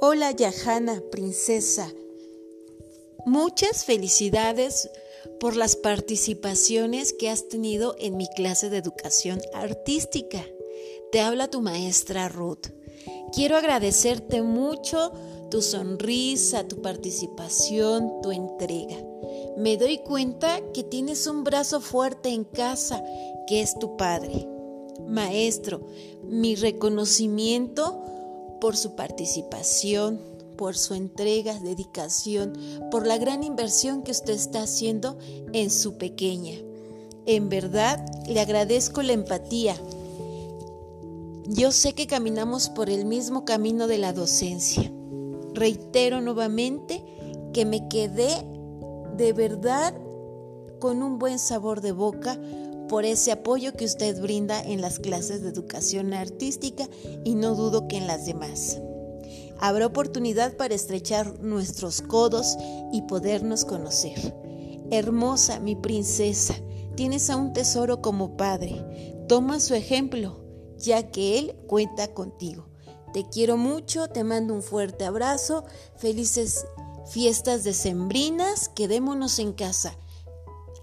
Hola Yahana, princesa. Muchas felicidades por las participaciones que has tenido en mi clase de educación artística. Te habla tu maestra Ruth. Quiero agradecerte mucho tu sonrisa, tu participación, tu entrega. Me doy cuenta que tienes un brazo fuerte en casa, que es tu padre. Maestro, mi reconocimiento por su participación, por su entrega, dedicación, por la gran inversión que usted está haciendo en su pequeña. En verdad, le agradezco la empatía. Yo sé que caminamos por el mismo camino de la docencia. Reitero nuevamente que me quedé de verdad con un buen sabor de boca por ese apoyo que usted brinda en las clases de educación artística y no dudo que en las demás. Habrá oportunidad para estrechar nuestros codos y podernos conocer. Hermosa, mi princesa, tienes a un tesoro como padre. Toma su ejemplo, ya que él cuenta contigo. Te quiero mucho, te mando un fuerte abrazo, felices fiestas decembrinas, quedémonos en casa.